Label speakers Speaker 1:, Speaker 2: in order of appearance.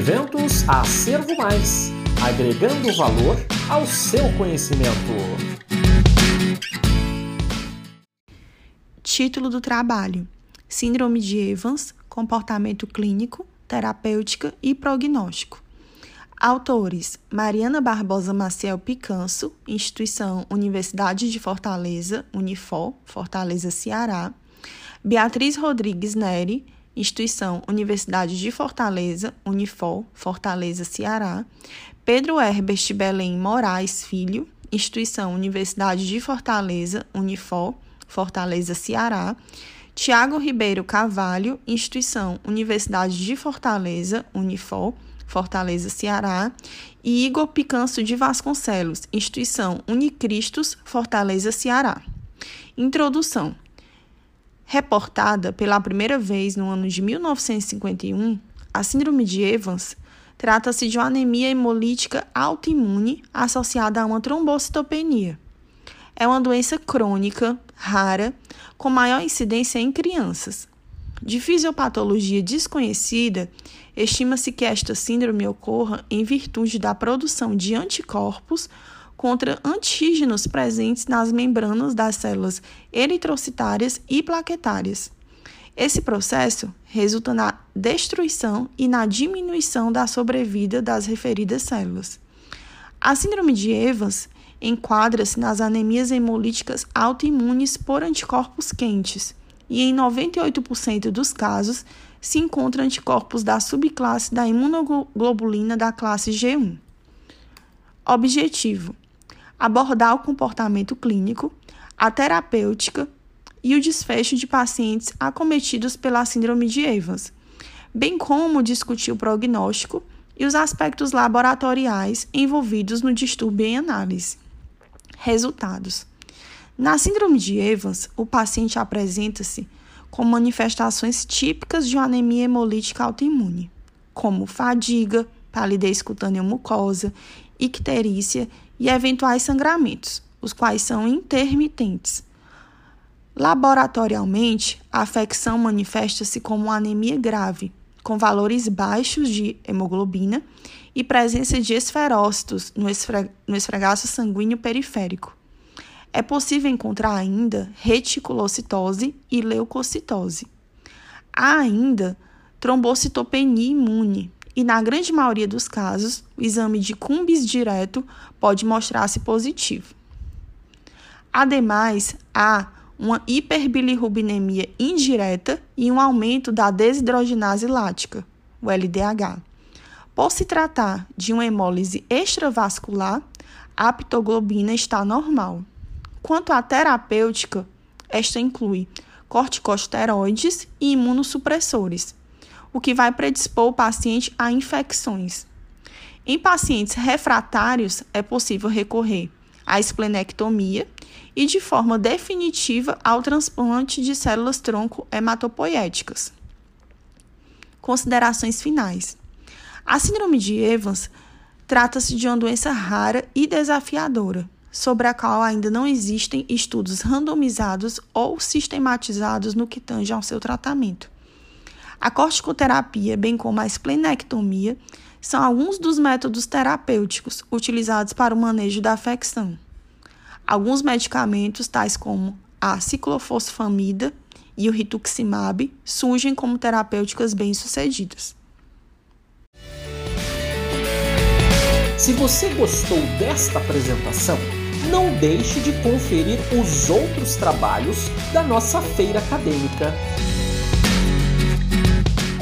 Speaker 1: Eventos Acervo Mais agregando valor ao seu conhecimento.
Speaker 2: Título do trabalho: Síndrome de Evans, comportamento clínico, terapêutica e prognóstico. Autores: Mariana Barbosa Maciel Picanso, Instituição Universidade de Fortaleza, Unifor, Fortaleza, Ceará. Beatriz Rodrigues Neri, Instituição Universidade de Fortaleza, Unifor, Fortaleza, Ceará. Pedro Herbert Belém Moraes Filho, Instituição Universidade de Fortaleza, Unifor, Fortaleza, Ceará. Tiago Ribeiro Carvalho, Instituição Universidade de Fortaleza, Unifor, Fortaleza, Ceará, e Igor Picanso de Vasconcelos, Instituição Unicristos, Fortaleza, Ceará. Introdução. Reportada pela primeira vez no ano de 1951, a Síndrome de Evans trata-se de uma anemia hemolítica autoimune associada a uma trombocitopenia. É uma doença crônica, rara, com maior incidência em crianças. De fisiopatologia desconhecida, estima-se que esta síndrome ocorra em virtude da produção de anticorpos contra antígenos presentes nas membranas das células eritrocitárias e plaquetárias. Esse processo resulta na destruição e na diminuição da sobrevida das referidas células. A síndrome de Evans enquadra-se nas anemias hemolíticas autoimunes por anticorpos quentes, e em 98% dos casos se encontram anticorpos da subclasse da imunoglobulina da classe G1. Objetivo: abordar o comportamento clínico, a terapêutica e o desfecho de pacientes acometidos pela síndrome de Evans, bem como discutir o prognóstico e os aspectos laboratoriais envolvidos no distúrbio em análise. Resultados: na síndrome de Evans, o paciente apresenta-se com manifestações típicas de uma anemia hemolítica autoimune, como fadiga, palidez cutânea mucosa, icterícia e eventuais sangramentos, os quais são intermitentes. Laboratorialmente, a afecção manifesta-se como anemia grave, com valores baixos de hemoglobina e presença de esferócitos no, esfregaço sanguíneo periférico. É possível encontrar ainda reticulocitose e leucocitose. Há ainda trombocitopenia imune, e na grande maioria dos casos, o exame de cumbis direto pode mostrar-se positivo. Ademais, há uma hiperbilirrubinemia indireta e um aumento da desidrogenase lática, o LDH. Por se tratar de uma hemólise extravascular, a pitoglobina está normal. Quanto à terapêutica, esta inclui corticosteroides e imunossupressores, o que vai predispor o paciente a infecções. Em pacientes refratários, é possível recorrer à esplenectomia e, de forma definitiva, ao transplante de células tronco hematopoéticas. Considerações finais. A síndrome de Evans trata-se de uma doença rara e desafiadora, sobre a qual ainda não existem estudos randomizados ou sistematizados no que tange ao seu tratamento. A corticoterapia, bem como a esplenectomia, são alguns dos métodos terapêuticos utilizados para o manejo da afecção. Alguns medicamentos, tais como a ciclofosfamida e o rituximab, surgem como terapêuticas bem-sucedidas.
Speaker 1: Se você gostou desta apresentação, não deixe de conferir os outros trabalhos da nossa feira acadêmica.